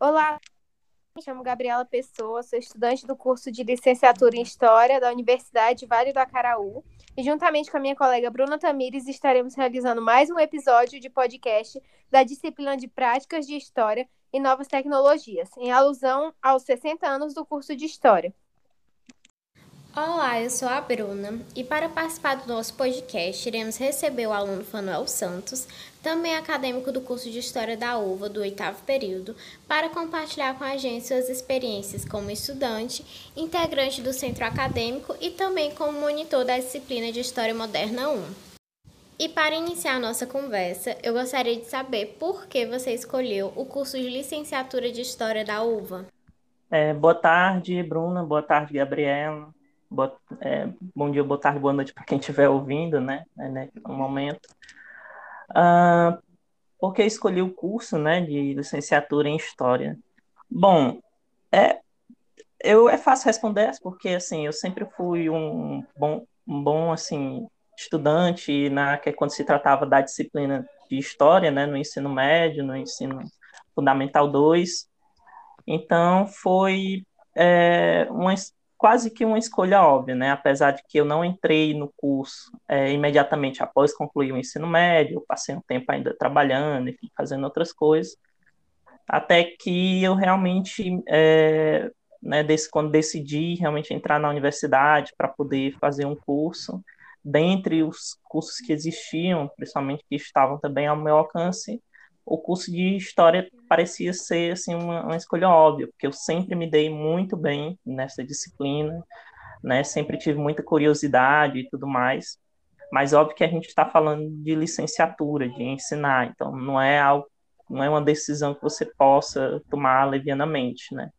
Olá, me chamo Gabriela Pessoa, sou estudante do curso de licenciatura em História da Universidade Vale do Acaraú e juntamente com a minha colega Bruna Tamires estaremos realizando mais um episódio de podcast da disciplina de Práticas de História e Novas Tecnologias, em alusão aos 60 anos do curso de História. Olá, eu sou a Bruna e para participar do nosso podcast iremos receber o aluno Fanuel Santos, também acadêmico do curso de História da UVA do oitavo período, para compartilhar com a gente suas experiências como estudante, integrante do centro acadêmico e também como monitor da disciplina de História Moderna 1. E para iniciar a nossa conversa, eu gostaria de saber por que você escolheu o curso de licenciatura de História da UVA. É, boa tarde, Bruna. Boa tarde, Gabriela. Boa, é, bom dia, boa tarde, boa noite para quem estiver ouvindo, né, né, no momento. Uh, porque eu escolhi o curso, né, de licenciatura em História. Bom, é, eu, é fácil responder, porque, assim, eu sempre fui um bom, um bom assim, estudante, na, que é quando se tratava da disciplina de História, né, no ensino médio, no ensino fundamental 2, então foi é, uma, quase que uma escolha óbvia, né? Apesar de que eu não entrei no curso é, imediatamente após concluir o ensino médio, eu passei um tempo ainda trabalhando, enfim, fazendo outras coisas, até que eu realmente, é, né, desse, quando decidi realmente entrar na universidade para poder fazer um curso, dentre os cursos que existiam, principalmente que estavam também ao meu alcance, o curso de história parecia ser assim uma, uma, escolha óbvia, porque eu sempre me dei muito bem nessa disciplina, né? Sempre tive muita curiosidade e tudo mais. Mas óbvio que a gente está falando de licenciatura, de ensinar, então não é algo, não é uma decisão que você possa tomar levianamente, né?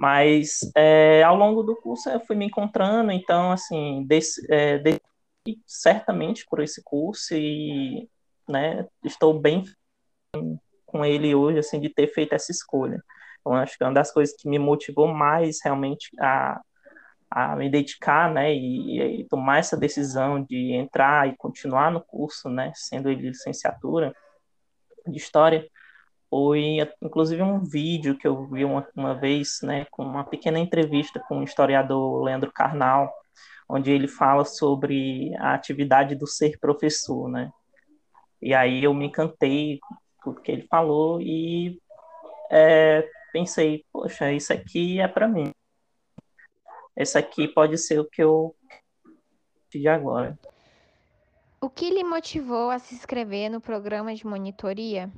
Mas é, ao longo do curso eu fui me encontrando, então assim, desse, é, desse, certamente por esse curso e né, estou bem com ele hoje, assim, de ter feito essa escolha. Então, acho que é uma das coisas que me motivou mais realmente a, a me dedicar, né, e, e, tomar essa decisão de entrar e continuar no curso, né, sendo ele licenciatura de História, foi inclusive um vídeo que eu vi uma, uma vez, né, com uma pequena entrevista com o historiador Leandro Carnal, onde ele fala sobre a atividade do ser professor, né, e aí eu me encantei com o que ele falou e é, pensei, poxa, isso aqui é para mim. Esse aqui pode ser o que eu de agora. O que lhe motivou a se inscrever no programa de monitoria?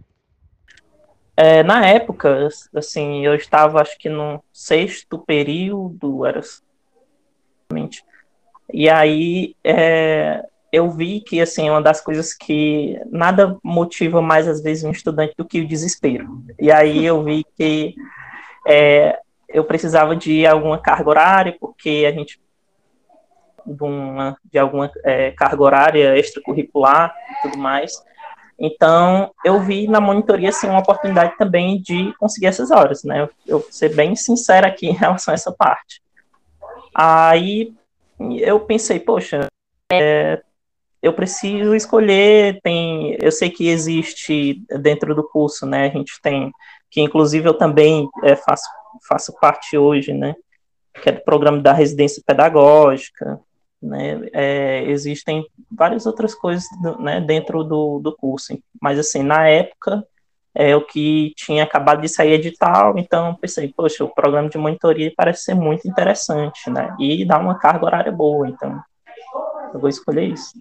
É, na época, assim, eu estava acho que no sexto período, era e aí é, eu vi que assim uma das coisas que nada motiva mais às vezes um estudante do que o desespero. E aí eu vi que é, eu precisava de alguma carga horária porque a gente de, uma, de alguma é, carga horária extracurricular e tudo mais. Então, eu vi na monitoria assim, uma oportunidade também de conseguir essas horas, né? Eu, eu vou ser bem sincera aqui em relação a essa parte. Aí eu pensei, poxa, é, eu preciso escolher, tem, eu sei que existe dentro do curso, né, a gente tem, que inclusive eu também é, faço, faço parte hoje, né, que é do programa da residência pedagógica, né, é, existem várias outras coisas, né, dentro do, do curso, mas assim, na época, é o que tinha acabado de sair edital, então pensei, poxa, o programa de monitoria parece ser muito interessante, né, e dá uma carga horária boa, então eu vou escolher isso.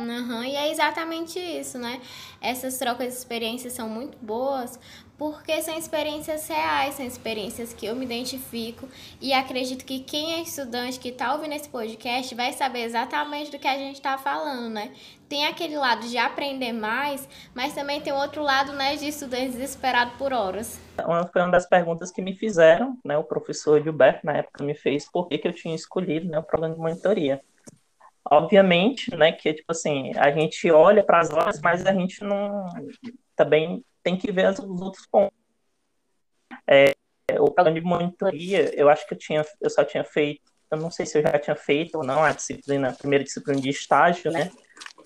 Uhum, e é exatamente isso, né? Essas trocas de experiências são muito boas porque são experiências reais, são experiências que eu me identifico e acredito que quem é estudante que está ouvindo esse podcast vai saber exatamente do que a gente está falando, né? Tem aquele lado de aprender mais, mas também tem outro lado, né, de estudante desesperado por horas. Foi uma das perguntas que me fizeram, né? O professor Gilberto, na época, me fez por que, que eu tinha escolhido né, o programa de monitoria. Obviamente, né, que tipo assim, a gente olha para as horas, mas a gente não também tem que ver os outros pontos. É, o plano de monitoria, eu acho que eu tinha, eu só tinha feito, eu não sei se eu já tinha feito ou não a disciplina, a primeira disciplina de estágio, né,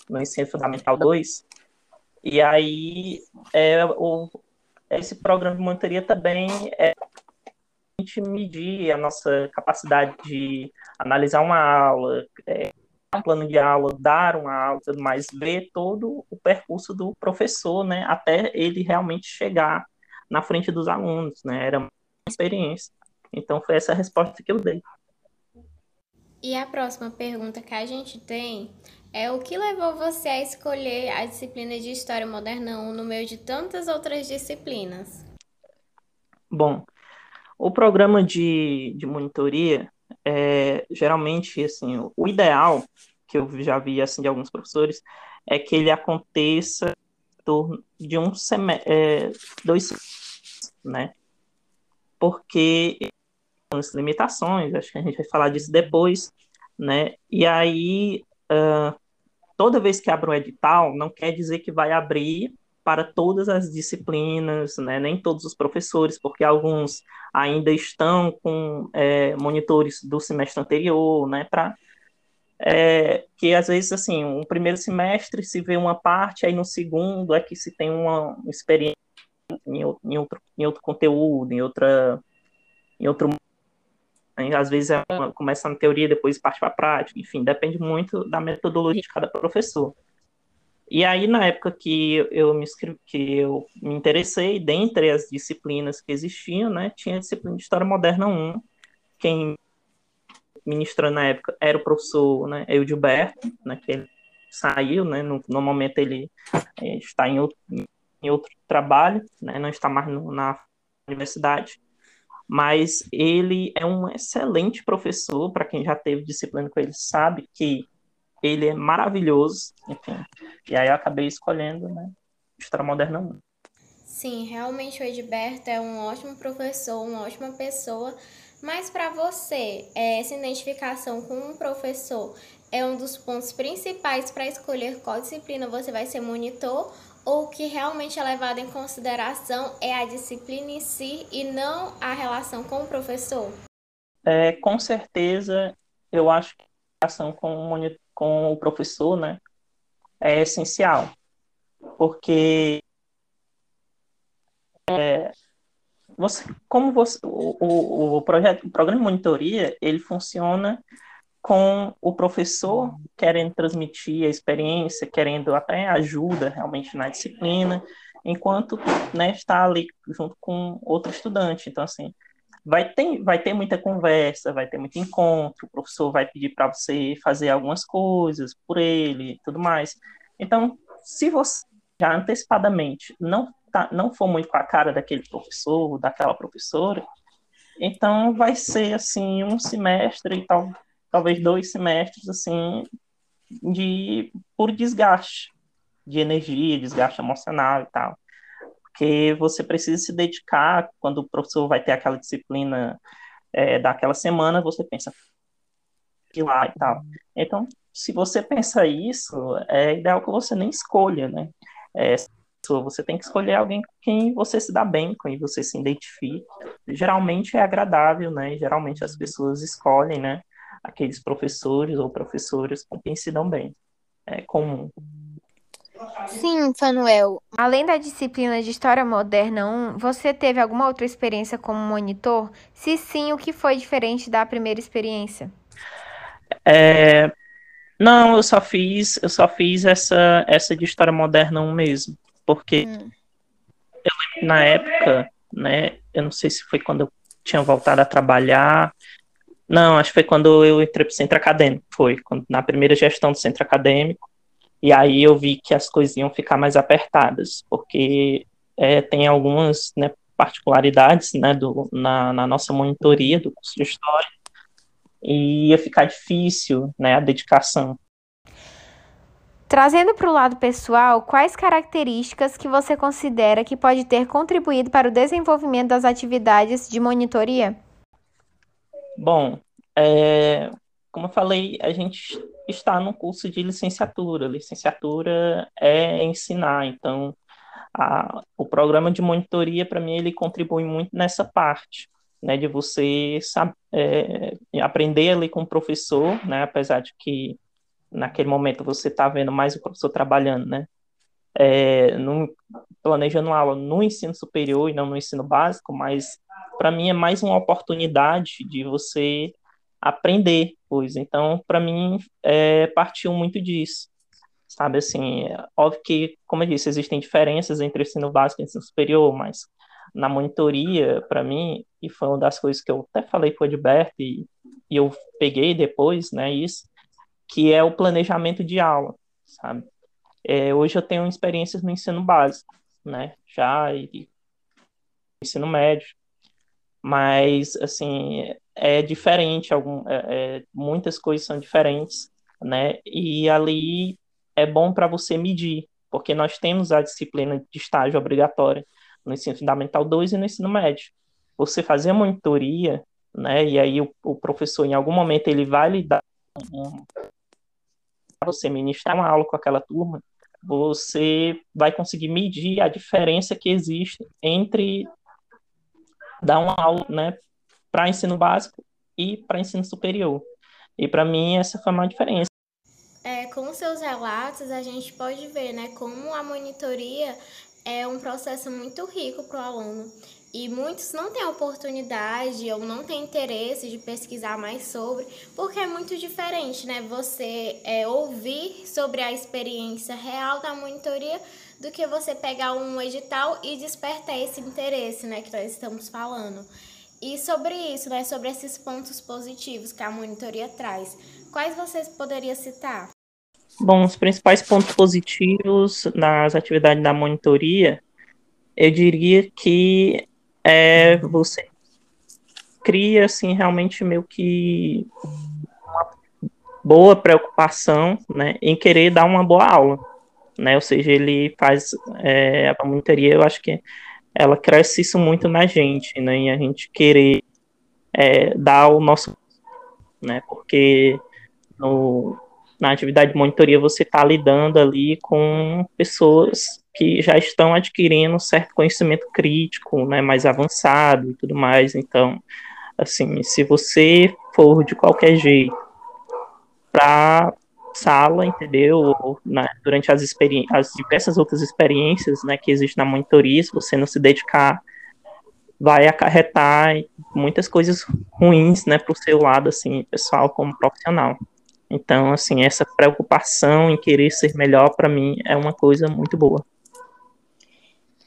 no ensino fundamental 2. E aí, é, o, esse programa de monitoria também é a gente medir a nossa capacidade de analisar uma aula, é, um plano de aula, dar uma aula, tudo mais, ver todo o percurso do professor, né, até ele realmente chegar na frente dos alunos, né, era uma experiência. Então foi essa a resposta que eu dei. E a próxima pergunta que a gente tem é o que levou você a escolher a disciplina de História Moderna 1 no meio de tantas outras disciplinas? Bom, o programa de, de monitoria, é, geralmente, assim, o ideal, que eu já vi assim, de alguns professores, é que ele aconteça de um semestre, é, dois né? Porque as limitações, acho que a gente vai falar disso depois, né? E aí, uh, toda vez que abre um edital, não quer dizer que vai abrir para todas as disciplinas, né? nem todos os professores, porque alguns ainda estão com é, monitores do semestre anterior, né? Para é, que às vezes assim, um primeiro semestre se vê uma parte, aí no segundo é que se tem uma experiência em, em outro, em outro conteúdo, em outra, em outro às vezes é uma, começa na teoria, depois parte para a prática, enfim, depende muito da metodologia de cada professor. E aí, na época que eu me, inscrevi, que eu me interessei, dentre as disciplinas que existiam, né, tinha a disciplina de História Moderna 1. Quem ministrou na época era o professor né, Eudilberto, né, que ele saiu, né, no, no momento ele é, está em outro, em outro trabalho, né, não está mais no, na universidade mas ele é um excelente professor, para quem já teve disciplina com ele sabe que ele é maravilhoso, enfim. E aí eu acabei escolhendo, né, História Moderna 1. Sim, realmente o Edberto é um ótimo professor, uma ótima pessoa, mas para você, essa identificação com um professor é um dos pontos principais para escolher qual disciplina você vai ser monitor ou o que realmente é levado em consideração é a disciplina em si e não a relação com o professor? É, com certeza, eu acho que a relação com o, com o professor né, é essencial, porque é, você, como você, o, o, o, projeto, o programa de monitoria, ele funciona com o professor querendo transmitir a experiência, querendo até ajuda realmente na disciplina, enquanto né, está ali junto com outro estudante. Então, assim, vai ter, vai ter muita conversa, vai ter muito encontro, o professor vai pedir para você fazer algumas coisas por ele tudo mais. Então, se você já antecipadamente não, tá, não for muito com a cara daquele professor, daquela professora, então vai ser assim um semestre e tal talvez dois semestres assim de por desgaste de energia, desgaste emocional e tal. Porque você precisa se dedicar, quando o professor vai ter aquela disciplina é, daquela semana, você pensa que lá e tal. Então, se você pensa isso, é ideal que você nem escolha, né? É, você tem que escolher alguém com quem você se dá bem, com quem você se identifica. Geralmente é agradável, né? Geralmente as pessoas escolhem, né? aqueles professores ou professoras com quem se dão bem. É comum. Sim, Fanuel. Além da disciplina de História Moderna 1, você teve alguma outra experiência como monitor? Se sim, o que foi diferente da primeira experiência? É... Não, eu só fiz, eu só fiz essa, essa de História Moderna 1 mesmo. Porque hum. eu, na época, né, eu não sei se foi quando eu tinha voltado a trabalhar, não, acho que foi quando eu entrei para o centro acadêmico, foi quando, na primeira gestão do centro acadêmico, e aí eu vi que as coisas iam ficar mais apertadas, porque é, tem algumas né, particularidades né, do, na, na, nossa monitoria do curso de História, e ia ficar difícil né, a dedicação. Trazendo para o lado pessoal, quais características que você considera que pode ter contribuído para o desenvolvimento das atividades de monitoria? Bom, é, como eu falei, a gente está no curso de licenciatura. Licenciatura é ensinar, então a, o programa de monitoria, para mim, ele contribui muito nessa parte, né, de você é, aprender ali com o professor, né, apesar de que naquele momento você está vendo mais o professor trabalhando, né, é, no, planejando aula no ensino superior e não no ensino básico, mas para mim é mais uma oportunidade de você aprender Então, para mim, é, partiu muito disso. Sabe, assim, óbvio que, como eu disse, existem diferenças entre ensino básico e ensino superior, mas na monitoria, para mim, e foi uma das coisas que eu até falei com o Edberto e, e eu peguei depois, né, isso, que é o planejamento de aula, sabe? É, hoje eu tenho experiências no ensino básico, né, já e ensino médio, mas, assim, é diferente, algum, é, é, muitas coisas são diferentes, né, e ali é bom para você medir, porque nós temos a disciplina de estágio obrigatória no ensino fundamental 2 e no ensino médio. Você fazer a monitoria, né, e aí o, o professor, em algum momento, ele vai lhe dar um, você ministrar uma aula com aquela turma, você vai conseguir medir a diferença que existe entre dar uma aula né, para ensino básico e para ensino superior. E para mim essa foi uma diferença. É, com seus relatos, a gente pode ver né, como a monitoria é um processo muito rico para o aluno. E muitos não têm oportunidade ou não têm interesse de pesquisar mais sobre, porque é muito diferente, né? Você é, ouvir sobre a experiência real da monitoria do que você pegar um edital e despertar esse interesse, né? Que nós estamos falando. E sobre isso, né? Sobre esses pontos positivos que a monitoria traz, quais vocês poderiam citar? Bom, os principais pontos positivos nas atividades da monitoria, eu diria que é, você cria, assim, realmente meio que uma boa preocupação, né, em querer dar uma boa aula, né, ou seja, ele faz, é, a monitoria, eu acho que ela cresce isso muito na gente, né, em a gente querer é, dar o nosso, né, porque no, na atividade de monitoria você está lidando ali com pessoas que já estão adquirindo certo conhecimento crítico, né, mais avançado e tudo mais. Então, assim, se você for de qualquer jeito para sala, entendeu? Né, durante as, as diversas outras experiências, né, que existem na monitoria, se você não se dedicar, vai acarretar muitas coisas ruins, né, para o seu lado, assim, pessoal como profissional. Então, assim, essa preocupação em querer ser melhor, para mim, é uma coisa muito boa.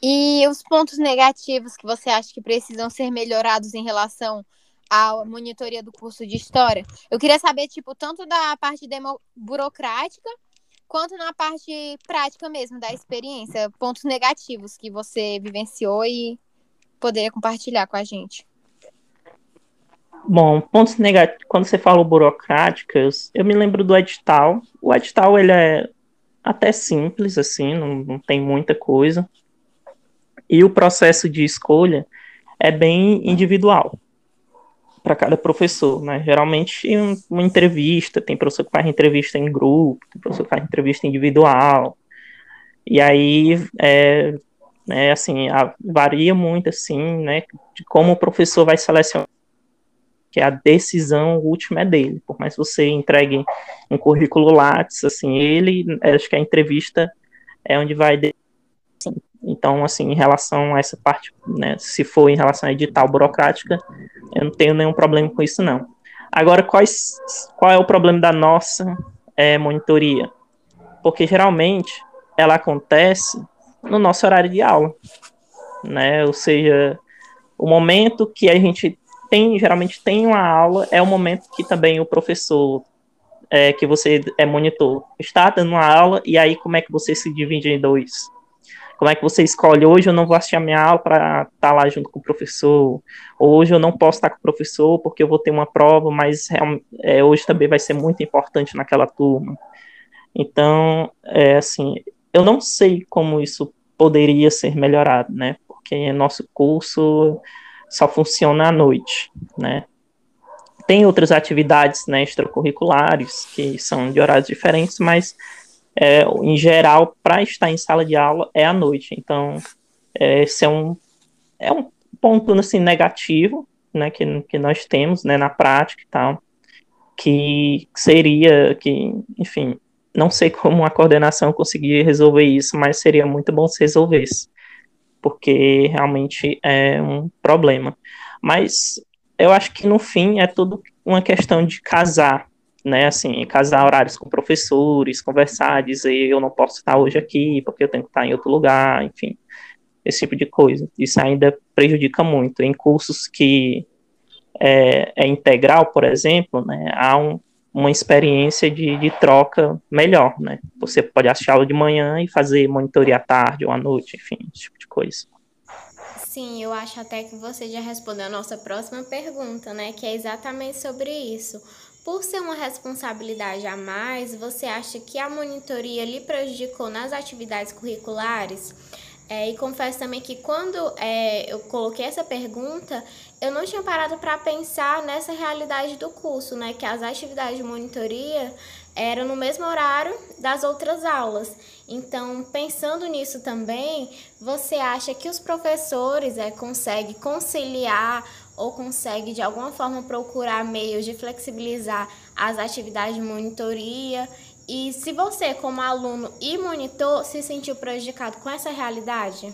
E os pontos negativos que você acha que precisam ser melhorados em relação à monitoria do curso de História? Eu queria saber, tipo, tanto da parte burocrática quanto na parte prática mesmo, da experiência. Pontos negativos que você vivenciou e poderia compartilhar com a gente. Bom, pontos negativos. Quando você fala burocráticas, eu me lembro do edital. O edital, ele é até simples, assim, não, não tem muita coisa. E o processo de escolha é bem individual para cada professor, né? Geralmente uma entrevista, tem professor que faz entrevista em grupo, tem professor que faz entrevista individual. E aí é, é assim, a, varia muito assim, né, de como o professor vai selecionar que a decisão última é dele. Por mais que você entregue um currículo Lattes, assim, ele, acho que a entrevista é onde vai então, assim, em relação a essa parte, né, se for em relação a edital burocrática, eu não tenho nenhum problema com isso, não. Agora, quais, qual é o problema da nossa é, monitoria? Porque, geralmente, ela acontece no nosso horário de aula, né, ou seja, o momento que a gente tem, geralmente tem uma aula, é o momento que também o professor é, que você é monitor está dando uma aula, e aí como é que você se divide em dois? Como é que você escolhe? Hoje eu não vou assistir a minha aula para estar tá lá junto com o professor. Hoje eu não posso estar com o professor porque eu vou ter uma prova, mas é, hoje também vai ser muito importante naquela turma. Então, é assim, eu não sei como isso poderia ser melhorado, né? Porque nosso curso só funciona à noite, né? Tem outras atividades né, extracurriculares que são de horários diferentes, mas é, em geral, para estar em sala de aula é à noite. Então, é, esse é um, é um ponto assim, negativo né, que, que nós temos né, na prática e tal, que seria que, enfim, não sei como a coordenação conseguir resolver isso, mas seria muito bom se resolvesse, porque realmente é um problema. Mas eu acho que no fim é tudo uma questão de casar, né? Assim, casar horários com professores, conversar, dizer eu não posso estar hoje aqui porque eu tenho que estar em outro lugar, enfim, esse tipo de coisa. Isso ainda prejudica muito. Em cursos que é, é integral, por exemplo, né? Há um, uma experiência de, de, troca melhor, né? Você pode assistir aula de manhã e fazer monitoria à tarde ou à noite, enfim, esse tipo de coisa. Sim, eu acho até que você já respondeu a nossa próxima pergunta, né? Que é exatamente sobre isso. Por ser uma responsabilidade a mais, você acha que a monitoria lhe prejudicou nas atividades curriculares? É, e confesso também que quando é, eu coloquei essa pergunta, eu não tinha parado para pensar nessa realidade do curso, né? Que as atividades de monitoria eram no mesmo horário das outras aulas. Então, pensando nisso também, você acha que os professores é, conseguem conciliar ou conseguem de alguma forma procurar meios de flexibilizar as atividades de monitoria e se você, como aluno e monitor, se sentiu prejudicado com essa realidade?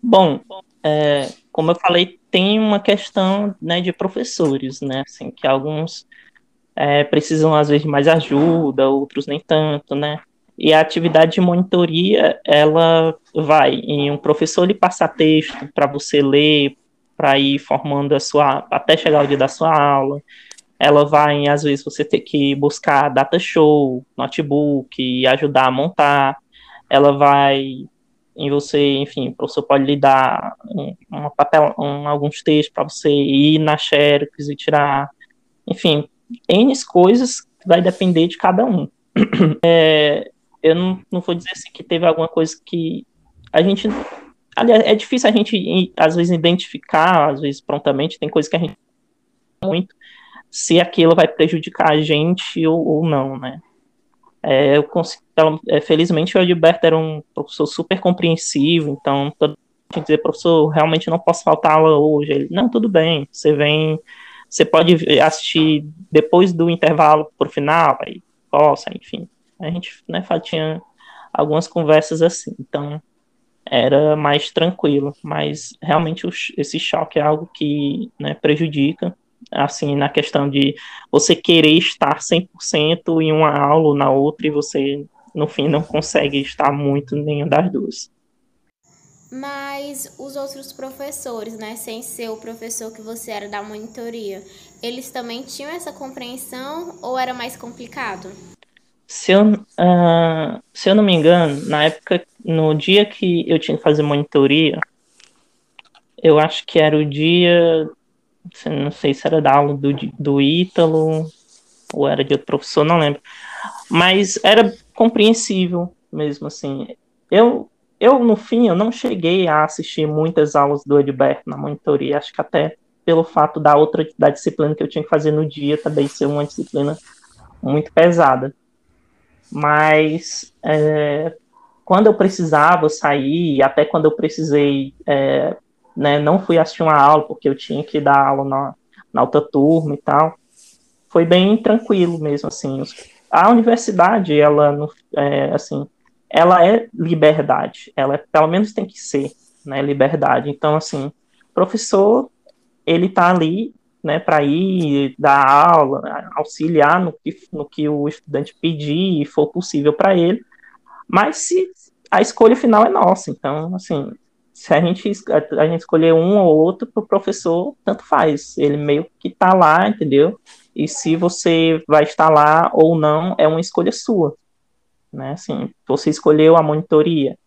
Bom, é, como eu falei, tem uma questão né, de professores, né? Assim, que alguns é, precisam, às vezes, mais ajuda, outros nem tanto, né? E a atividade de monitoria, ela vai em um professor lhe passar texto para você ler, para ir formando a sua, até chegar o dia da sua aula ela vai às vezes, você ter que buscar data show, notebook, e ajudar a montar. Ela vai em você, enfim, o professor pode lhe dar um, uma papel, um, alguns textos para você ir na Xerox e tirar, enfim, N coisas vai depender de cada um. É, eu não, não vou dizer assim que teve alguma coisa que a gente. Aliás, é difícil a gente, às vezes, identificar, às vezes, prontamente, tem coisas que a gente muito, se aquilo vai prejudicar a gente ou, ou não, né? É, eu consigo, é, felizmente o Edberto era um professor super compreensivo, então todo tinha que dizer, professor, realmente não posso faltar aula hoje. Ele, não, tudo bem, você vem, você pode assistir depois do intervalo pro final, aí possa, enfim. A gente, né, tinha algumas conversas assim, então era mais tranquilo, mas realmente esse choque é algo que né, prejudica assim, na questão de você querer estar 100% em uma aula ou na outra e você, no fim, não consegue estar muito em nenhuma das duas. Mas os outros professores, né, sem ser o professor que você era da monitoria, eles também tinham essa compreensão ou era mais complicado? Se eu, uh, se eu não me engano, na época, no dia que eu tinha que fazer monitoria, eu acho que era o dia não sei se era da aula do, do Ítalo ou era de outro professor, não lembro. Mas era compreensível mesmo, assim. Eu, eu no fim, eu não cheguei a assistir muitas aulas do Edberto na monitoria, acho que até pelo fato da outra da disciplina que eu tinha que fazer no dia também ser uma disciplina muito pesada. Mas é, quando eu precisava sair, até quando eu precisei é, né, não fui assistir uma aula porque eu tinha que dar aula na, na alta turma e tal. Foi bem tranquilo mesmo, assim. A universidade, ela, é, assim, ela é liberdade. Ela, é, pelo menos, tem que ser, né, liberdade. Então, assim, professor, ele tá ali, né, para ir dar aula, auxiliar no que, no que o estudante pedir e for possível para ele. Mas se a escolha final é nossa, então, assim, se a gente, a, gente escolher um ou outro para o professor, tanto faz. Ele meio que está lá, entendeu? E se você vai estar lá ou não, é uma escolha sua. Né? Assim, você escolheu a monitoria,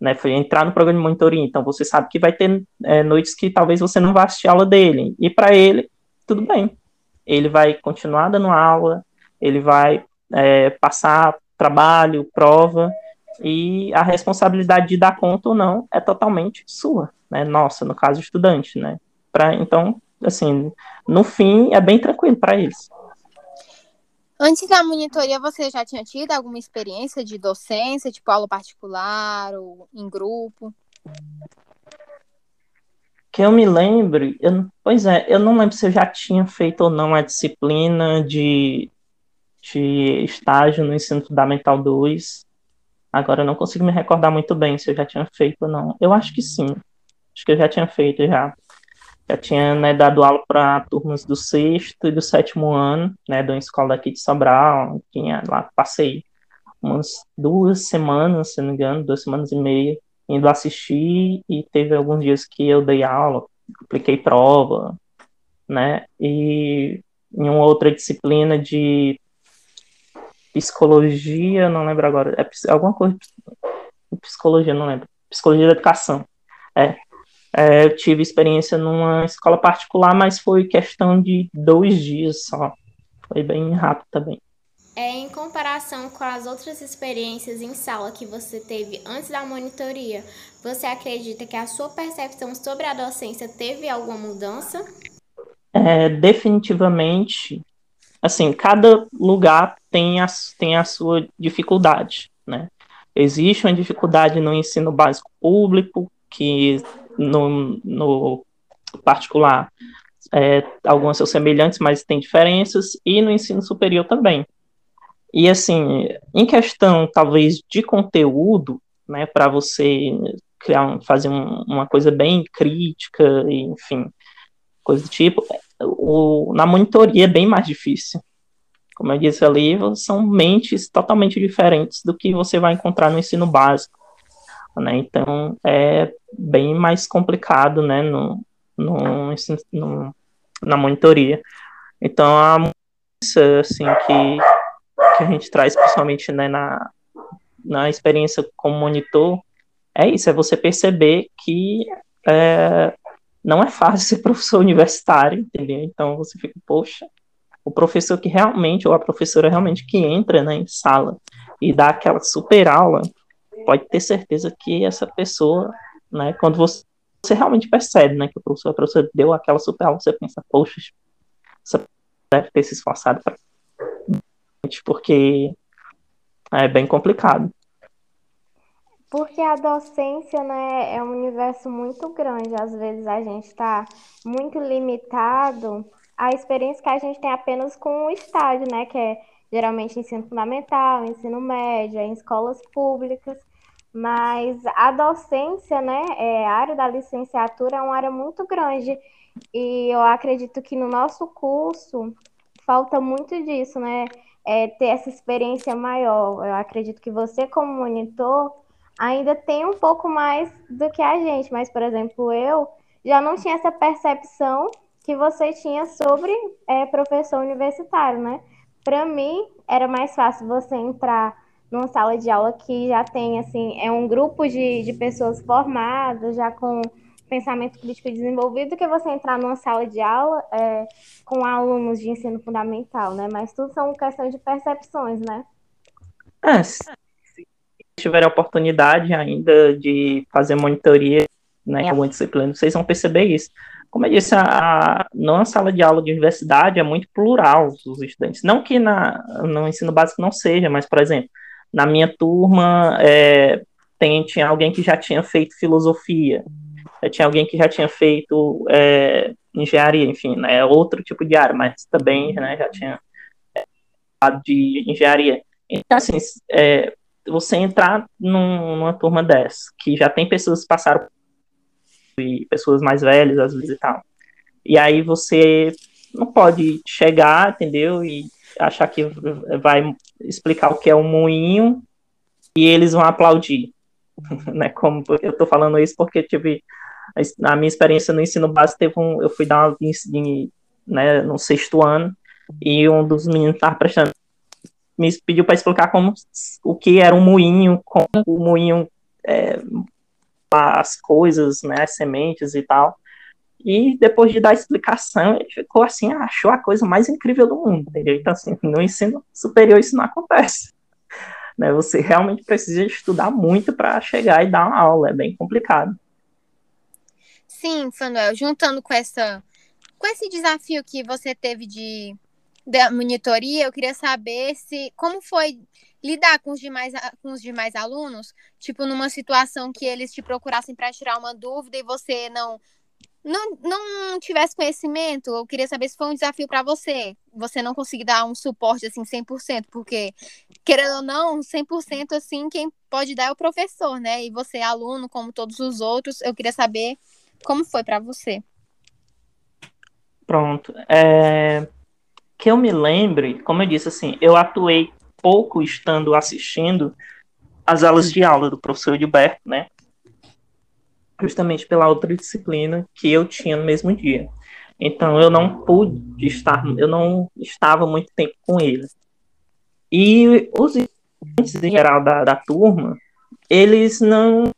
né? Foi entrar no programa de monitoria, então você sabe que vai ter é, noites que talvez você não vá assistir a aula dele. E para ele, tudo bem. Ele vai continuar dando aula, ele vai é, passar trabalho, prova, e a responsabilidade de dar conta ou não é totalmente sua, né? Nossa, no caso estudante, né? Pra, então, assim, no fim é bem tranquilo para eles. Antes da monitoria, você já tinha tido alguma experiência de docência, tipo aula particular ou em grupo? Que eu me lembre, eu, pois é, eu não lembro se eu já tinha feito ou não a disciplina de de estágio no ensino fundamental 2. Agora eu não consigo me recordar muito bem se eu já tinha feito ou não. Eu acho que sim. Acho que eu já tinha feito já. Já tinha né, dado aula para turmas do sexto e do sétimo ano, né, de uma escola daqui de Sobral. Tinha lá, passei umas duas semanas, se não me engano, duas semanas e meia, indo assistir e teve alguns dias que eu dei aula, apliquei prova, né? E em uma outra disciplina de psicologia, não lembro agora, é alguma coisa psicologia, não lembro, psicologia da educação. É, é, eu tive experiência numa escola particular, mas foi questão de dois dias só. Foi bem rápido também. É, em comparação com as outras experiências em sala que você teve antes da monitoria, você acredita que a sua percepção sobre a docência teve alguma mudança? É, definitivamente, assim, cada lugar tem a, tem a sua dificuldade, né? Existe uma dificuldade no ensino básico público, que no, no particular é, algumas são semelhantes, mas tem diferenças, e no ensino superior também. E assim, em questão talvez de conteúdo, né, para você criar, fazer um, uma coisa bem crítica, enfim, coisa do tipo, o, na monitoria é bem mais difícil. Como eu disse ali, são mentes totalmente diferentes do que você vai encontrar no ensino básico. Né? Então, é bem mais complicado né, no, no, no na monitoria. Então, a assim, que que a gente traz, principalmente né, na, na experiência como monitor, é isso, é você perceber que é, não é fácil ser professor universitário, entendeu? Então você fica, poxa, o professor que realmente, ou a professora realmente que entra né, em sala e dá aquela super aula, pode ter certeza que essa pessoa, né, quando você, você realmente percebe né, que o professor, a professora deu aquela super aula, você pensa, poxa, você deve ter se esforçado para porque é bem complicado. Porque a docência, né, é um universo muito grande. Às vezes a gente está muito limitado à experiência que a gente tem apenas com o estágio, né, que é geralmente ensino fundamental, ensino médio, em escolas públicas. Mas a docência, né, é, a área da licenciatura é uma área muito grande. E eu acredito que no nosso curso falta muito disso, né? É, ter essa experiência maior. Eu acredito que você, como monitor, ainda tem um pouco mais do que a gente, mas, por exemplo, eu já não tinha essa percepção que você tinha sobre é, professor universitário, né? Para mim, era mais fácil você entrar numa sala de aula que já tem, assim, é um grupo de, de pessoas formadas, já com pensamento crítico desenvolvido do que você entrar numa sala de aula é, com alunos de ensino fundamental, né? Mas tudo são questões de percepções, né? É, se tiver a oportunidade ainda de fazer monitoria, né, é. com disciplina, vocês vão perceber isso. Como eu disse, a, a, numa sala de aula de universidade é muito plural os estudantes. Não que na, no ensino básico não seja, mas, por exemplo, na minha turma é, tem, tinha alguém que já tinha feito filosofia, tinha alguém que já tinha feito é, engenharia, enfim, né, outro tipo de área, mas também né, já tinha é, de engenharia. Então, assim, é, você entrar num, numa turma dessa, que já tem pessoas que passaram e pessoas mais velhas, às vezes e tal, e aí você não pode chegar, entendeu, e achar que vai explicar o que é um moinho e eles vão aplaudir. né, como eu estou falando isso porque tive na minha experiência no ensino básico, teve um, eu fui dar uma de, né, no sexto ano, e um dos meninos estava prestando me pediu para explicar como o que era um moinho, como o moinho é, as coisas, né, as sementes e tal. E depois de dar a explicação, ele ficou assim, achou a coisa mais incrível do mundo, entendeu? Então, assim, no ensino superior isso não acontece. Né? Você realmente precisa estudar muito para chegar e dar uma aula, é bem complicado. Sim, Samuel, juntando com essa com esse desafio que você teve de da monitoria, eu queria saber se como foi lidar com os demais com os demais alunos, tipo numa situação que eles te procurassem para tirar uma dúvida e você não não, não tivesse conhecimento, eu queria saber se foi um desafio para você. Você não conseguir dar um suporte assim 100%, porque querendo ou não, 100% assim quem pode dar é o professor, né? E você aluno como todos os outros, eu queria saber como foi para você. Pronto. É... Que eu me lembre, como eu disse assim, eu atuei pouco estando assistindo as aulas de aula do professor Gilberto, né? justamente pela outra disciplina que eu tinha no mesmo dia. Então eu não pude estar, eu não estava muito tempo com ele. E os estudantes em geral da, da turma, eles não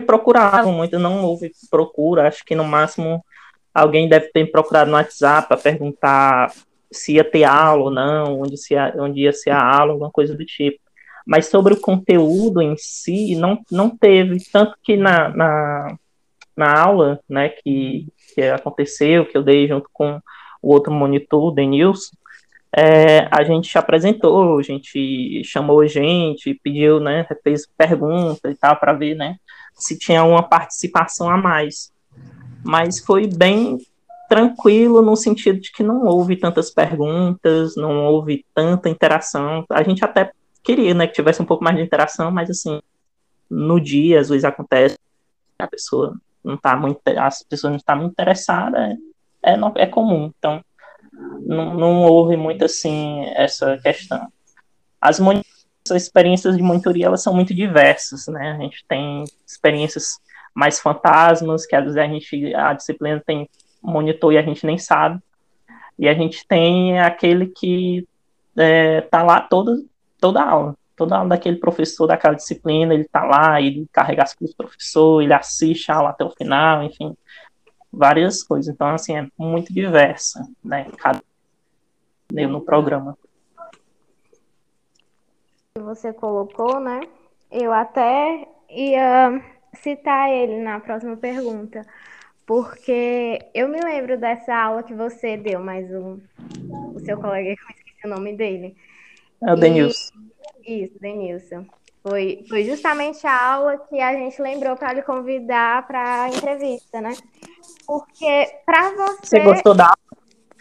procuravam muito, não houve procura, acho que no máximo alguém deve ter procurado no WhatsApp para perguntar se ia ter aula ou não, onde, se ia, onde ia ser a aula, alguma coisa do tipo. Mas sobre o conteúdo em si não, não teve, tanto que na, na, na aula né, que, que aconteceu, que eu dei junto com o outro monitor, o Denilson, é, a gente apresentou, a gente chamou gente, pediu, né, fez perguntas e tal, para ver, né, se tinha uma participação a mais. Mas foi bem tranquilo no sentido de que não houve tantas perguntas, não houve tanta interação. A gente até queria, né, que tivesse um pouco mais de interação, mas assim, no dia às vezes acontece a pessoa não tá muito as pessoas não estão muito interessadas é, é, é comum então não, não houve muito assim essa questão as as experiências de monitoria elas são muito diversas né a gente tem experiências mais fantasmas que às vezes a gente a disciplina tem monitor e a gente nem sabe e a gente tem aquele que é, tá lá toda toda aula. Toda aula daquele professor daquela disciplina, ele tá lá, ele carrega as coisas do professor, ele assiste a aula até o final, enfim, várias coisas. Então, assim, é muito diversa, né, cada no programa. Você colocou, né? Eu até ia citar ele na próxima pergunta, porque eu me lembro dessa aula que você deu, mas o, o seu colega, eu esqueci o nome dele, é o Denilson. Isso, Denilson. Foi, foi justamente a aula que a gente lembrou para lhe convidar para a entrevista, né? Porque para você. Você gostou da aula?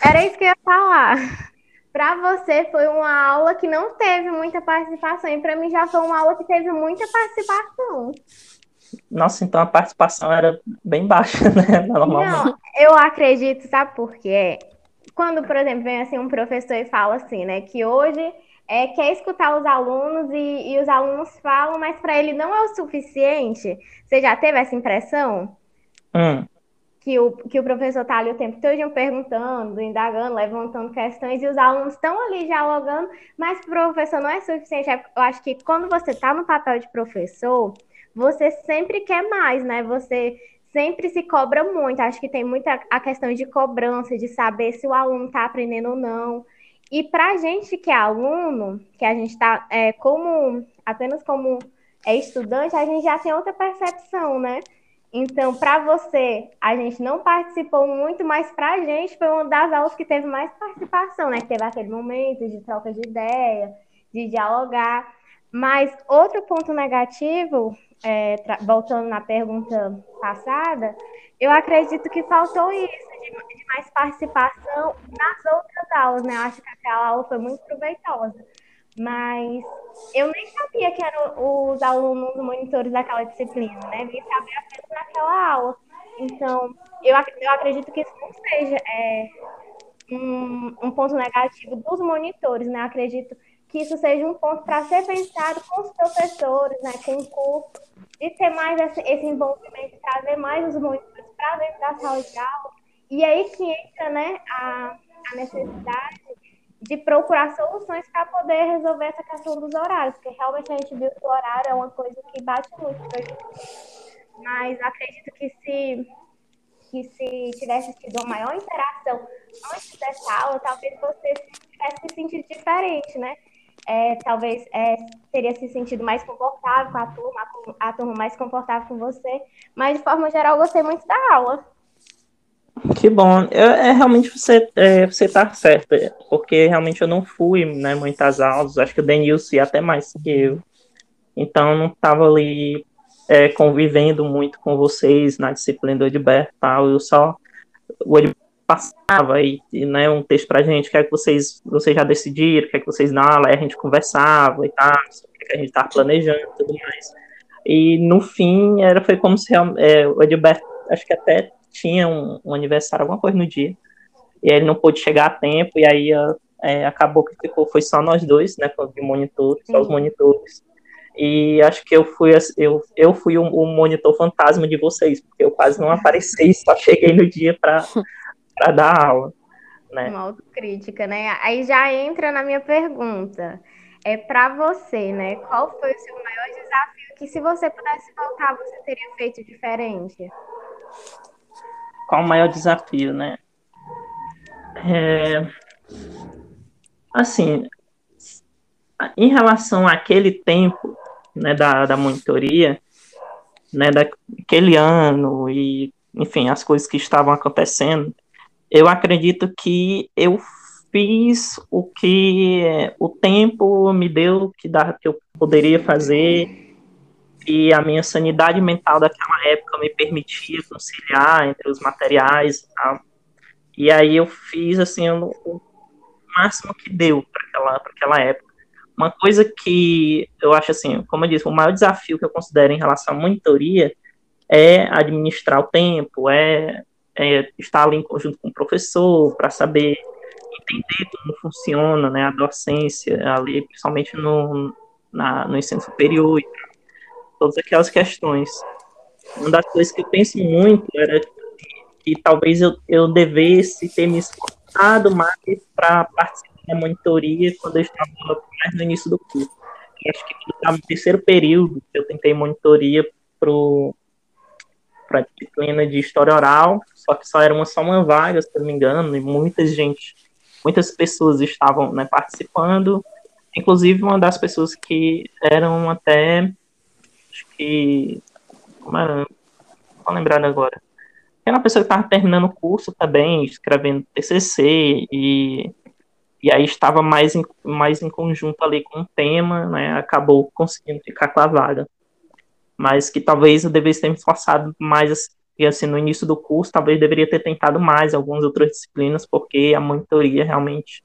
Era isso que eu ia falar. Para você foi uma aula que não teve muita participação, e para mim já foi uma aula que teve muita participação. Nossa, então a participação era bem baixa, né? Normalmente. Não, eu acredito, sabe por quê? Quando, por exemplo, vem assim um professor e fala assim, né, que hoje é, quer escutar os alunos e, e os alunos falam, mas para ele não é o suficiente. Você já teve essa impressão? Hum. Que, o, que o professor está ali o tempo todo perguntando, indagando, levantando questões, e os alunos estão ali dialogando, mas o professor não é suficiente. É, eu acho que quando você está no papel de professor, você sempre quer mais, né? Você sempre se cobra muito. Acho que tem muita a questão de cobrança, de saber se o aluno está aprendendo ou não. E para a gente que é aluno, que a gente está é, como apenas como é estudante, a gente já tem outra percepção, né? Então, para você, a gente não participou muito, mas para a gente foi uma das aulas que teve mais participação, né? Que teve aquele momento de troca de ideia, de dialogar. Mas outro ponto negativo, é, voltando na pergunta passada, eu acredito que faltou isso, de, de, mais participação nas outras aulas, né? Eu acho que aquela aula foi muito proveitosa. Mas eu nem sabia que eram os alunos monitores daquela disciplina, né? Vim saber apenas naquela aula. Então, eu, eu acredito que isso não seja é, um, um ponto negativo dos monitores, né? Eu acredito que isso seja um ponto para ser pensado com os professores, né? Com o curso, de ter mais esse, esse envolvimento, trazer mais os monitores para dentro da sala de aula e aí que entra né, a, a necessidade de procurar soluções para poder resolver essa questão dos horários, porque realmente a gente viu que o horário é uma coisa que bate muito Mas acredito que se, que se tivesse tido uma maior interação antes dessa aula, talvez você tivesse se sentido diferente, né? É, talvez é, teria se sentido mais confortável com a turma, a turma mais confortável com você, mas de forma geral gostei muito da aula. Que bom. Eu, é, realmente você, é, você tá certo, é, porque realmente eu não fui, né, muitas aulas, acho que o Denilson ia até mais que eu. Então não tava ali é, convivendo muito com vocês na disciplina do Edberto tal, eu só o Edberto passava aí, né, um texto pra gente, o que é vocês, vocês já decidiram, o que é vocês não, aí a gente conversava e tal, o que, é a gente estava planejando e tudo mais. E no fim, era, foi como se é, o Edberto, acho que até tinha um, um, aniversário, alguma coisa no dia, e ele não pôde chegar a tempo, e aí é, acabou que ficou, foi só nós dois, né, com o monitor, só os monitores. E acho que eu fui eu, eu fui o, o monitor fantasma de vocês, porque eu quase não apareci, só cheguei no dia para dar aula. Né? Uma autocrítica, né? Aí já entra na minha pergunta. É para você, né? Qual foi o seu maior desafio que se você pudesse voltar, você teria feito diferente? Qual o maior desafio, né? É... Assim, em relação àquele tempo, né, da, da monitoria, né, daquele ano e, enfim, as coisas que estavam acontecendo, eu acredito que eu fiz o que o tempo me deu que, dá, que eu poderia fazer e a minha sanidade mental daquela época me permitia conciliar entre os materiais e tal. E aí eu fiz assim o, máximo que deu para aquela, aquela época. Uma coisa que eu acho assim, como eu disse, o maior desafio que eu considero em relação à monitoria é administrar o tempo, é, é estar ali em conjunto com o professor para saber entender como funciona né, a docência ali, principalmente no, na, no ensino superior e todas aquelas questões. Uma das coisas que eu penso muito era que, que talvez eu, eu devesse ter me esforçado mais para participar da monitoria quando eu estava mais no início do curso. Eu acho que estava no terceiro período, eu tentei monitoria para a disciplina de História Oral, só que só era uma, só uma vaga, se não me engano, e muita gente, muitas pessoas estavam né, participando, inclusive uma das pessoas que eram até, que, não vou lembrar agora, era uma pessoa que estava terminando o curso também, escrevendo TCC, e e aí estava mais em, mais em conjunto ali com o tema, né, acabou conseguindo ficar com a vaga. Mas que talvez eu devesse ter me esforçado mais, e assim, no início do curso, talvez deveria ter tentado mais algumas outras disciplinas, porque a monitoria realmente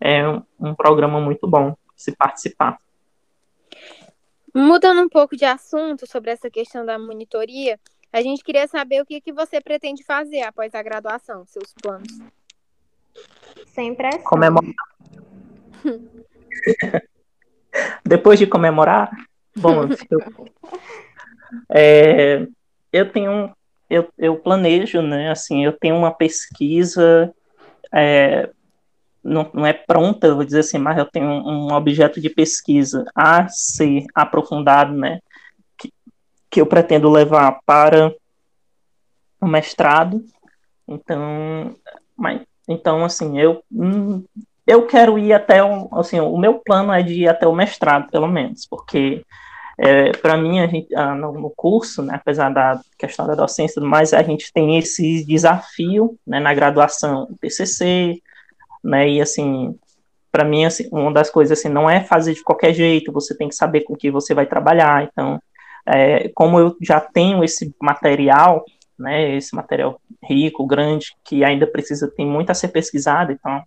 é um, um programa muito bom se participar. Mudando um pouco de assunto sobre essa questão da monitoria, a gente queria saber o que, que você pretende fazer após a graduação, seus planos. Sem pressão. Comemorar. Depois de comemorar, bom, eu, é, eu tenho, eu, eu planejo, né, assim, eu tenho uma pesquisa, é, não, não é pronta, vou dizer assim, mas eu tenho um, um objeto de pesquisa a ser aprofundado, né, que, que eu pretendo levar para o mestrado, então, mas então, assim, eu hum, eu quero ir até o, assim, o meu plano é de ir até o mestrado, pelo menos, porque é, para mim a gente ah, no, no, curso, né, apesar da questão da docência e tudo mais, a gente tem esse desafio, né, na graduação TCC, né, e assim, para mim assim, uma das coisas assim não é fazer de qualquer jeito, você tem que saber com que você vai trabalhar, então é, como eu já tenho esse material, né, esse material rico, grande, que ainda precisa, tem muito a ser pesquisado, então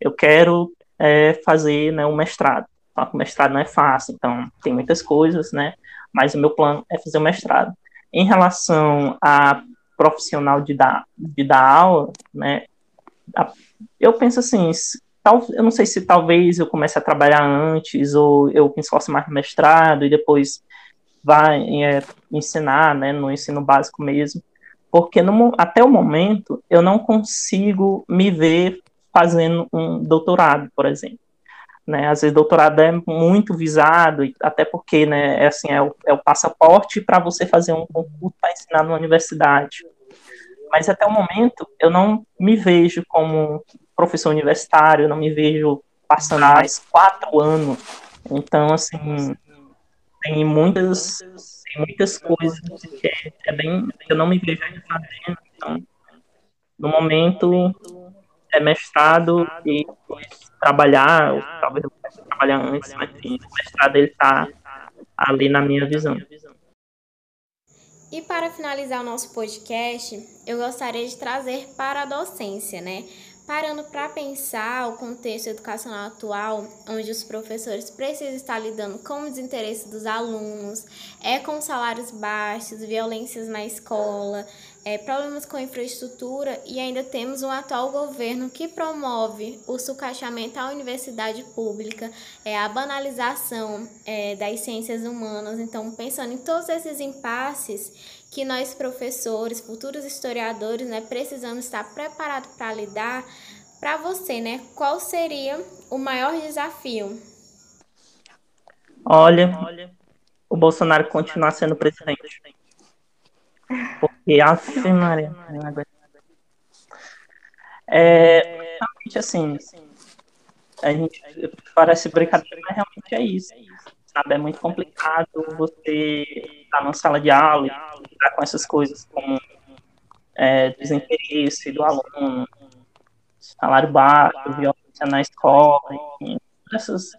eu quero é, fazer né, um mestrado. Que o mestrado não é fácil, então tem muitas coisas, né, mas o meu plano é fazer o mestrado. Em relação a profissional de dar, de dar aula, né, eu penso assim, tal, eu não sei se talvez eu comece a trabalhar antes, ou eu me mais mestrado e depois vai é, ensinar, né, no ensino básico mesmo, porque no, até o momento eu não consigo me ver fazendo um doutorado, por exemplo. Né, às vezes doutorado é muito visado, até porque né, é, assim, é, o, é o passaporte para você fazer um concurso para ensinar numa universidade. Mas até o momento eu não me vejo como professor universitário, não me vejo passando mais quatro anos. Então, assim, tem muitas muitas coisas que é, é bem. Eu não me vejo ainda fazendo. Então, no momento, é mestrado e trabalhar, ou talvez eu possa trabalhar antes, mas enfim, o mestrado ele está ali na minha visão. E para finalizar o nosso podcast, eu gostaria de trazer para a docência, né? Parando para pensar o contexto educacional atual, onde os professores precisam estar lidando com o desinteresse dos alunos, é com salários baixos, violências na escola, é, problemas com infraestrutura e ainda temos um atual governo que promove o sucateamento à universidade pública, é, a banalização é, das ciências humanas. Então, pensando em todos esses impasses que nós professores, futuros historiadores, né, precisamos estar preparados para lidar. Para você, né, qual seria o maior desafio? Olha, o Bolsonaro continuar sendo presidente. Porque, assim, Maria, é, realmente assim, a gente parece brincadeira, mas realmente é isso sabe? É muito complicado você estar numa sala de aula e lidar com essas coisas como é, desinteresse do aluno, salário baixo, violência na escola, enfim, essas,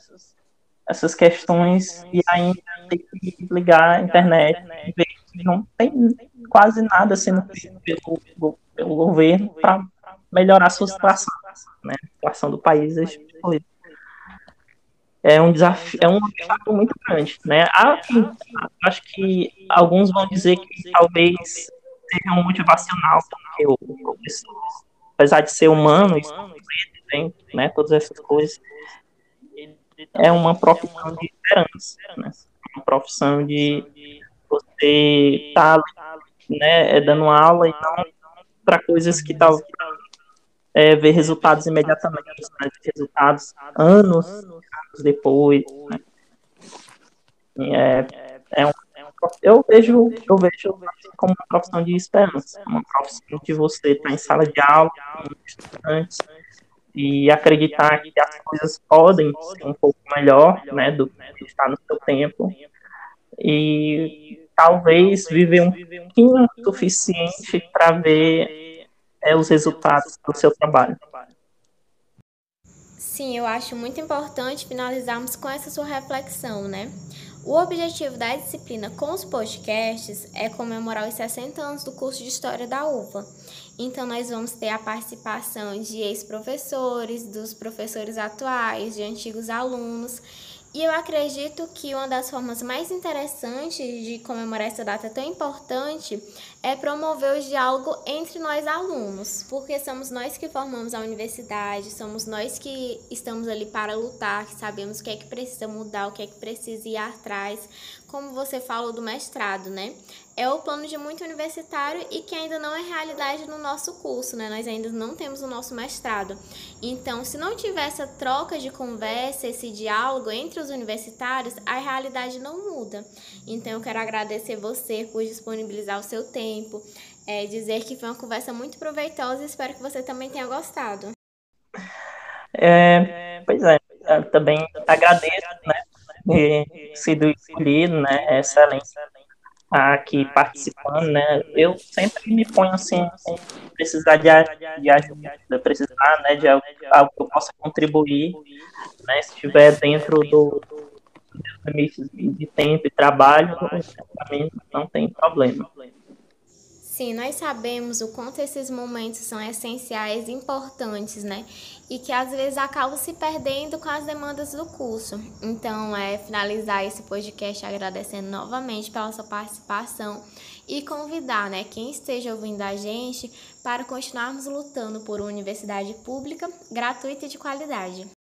essas questões e ainda tem que ligar a internet e ver não tem quase nada sendo feito pelo, pelo governo para melhorar a sua situação, né? A situação do país, é um desafio, é um obstáculo muito grande, né? Há, acho que alguns vão dizer que talvez seja um motivacional, porque o apesar de ser humano, tem, né, todas essas coisas, é uma profissão de esperança, né? Uma profissão de você tá, né, dando aula e não para coisas que talvez é, ver resultados imediatamente, mas resultados anos, anos depois. Né? É, é um, é eu vejo eu vejo como uma profissão de esperança, uma profissão de você estar em sala de aula com estudantes e acreditar que as coisas podem ser um pouco melhor, né, do que está no seu tempo e talvez viver um pouquinho suficiente para ver é, os resultados do seu trabalho. Sim, eu acho muito importante finalizarmos com essa sua reflexão, né? O objetivo da disciplina com os podcasts é comemorar os 60 anos do curso de História da UVA. Então, nós vamos ter a participação de ex-professores, dos professores atuais, de antigos alunos e eu acredito que uma das formas mais interessantes de comemorar essa data tão importante é promover o diálogo entre nós alunos, porque somos nós que formamos a universidade, somos nós que estamos ali para lutar, que sabemos o que é que precisa mudar, o que é que precisa ir atrás, como você falou do mestrado, né? É o plano de muito universitário e que ainda não é realidade no nosso curso, né? Nós ainda não temos o nosso mestrado. Então, se não tiver essa troca de conversa, esse diálogo entre os universitários, a realidade não muda. Então, eu quero agradecer você por disponibilizar o seu tempo, é, dizer que foi uma conversa muito proveitosa e espero que você também tenha gostado. É, pois é, também agradeço, né? ter sido escolhido, né? É excelente aqui participando, né? Eu sempre me ponho assim, precisar de, de ajuda, precisar, né, de algo, algo que eu possa contribuir, né? Se estiver dentro do, limites de tempo e trabalho, não tem problema. Sim, nós sabemos o quanto esses momentos são essenciais, importantes, né? E que às vezes acabam se perdendo com as demandas do curso. Então, é finalizar esse podcast agradecendo novamente pela sua participação e convidar, né, quem esteja ouvindo a gente para continuarmos lutando por uma universidade pública, gratuita e de qualidade.